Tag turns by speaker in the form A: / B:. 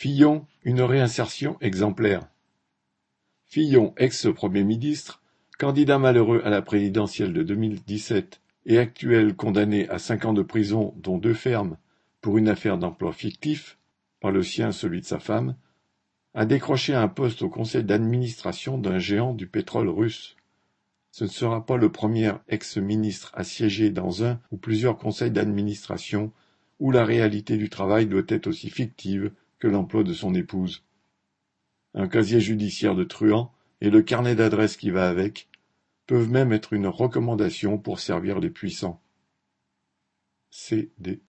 A: Fillon, une réinsertion exemplaire. Fillon, ex-premier ministre, candidat malheureux à la présidentielle de 2017 et actuel condamné à cinq ans de prison dont deux fermes pour une affaire d'emploi fictif, par le sien celui de sa femme, a décroché un poste au conseil d'administration d'un géant du pétrole russe. Ce ne sera pas le premier ex-ministre à siéger dans un ou plusieurs conseils d'administration où la réalité du travail doit être aussi fictive que l'emploi de son épouse. Un casier judiciaire de truand et le carnet d'adresses qui va avec peuvent même être une recommandation pour servir les puissants. CD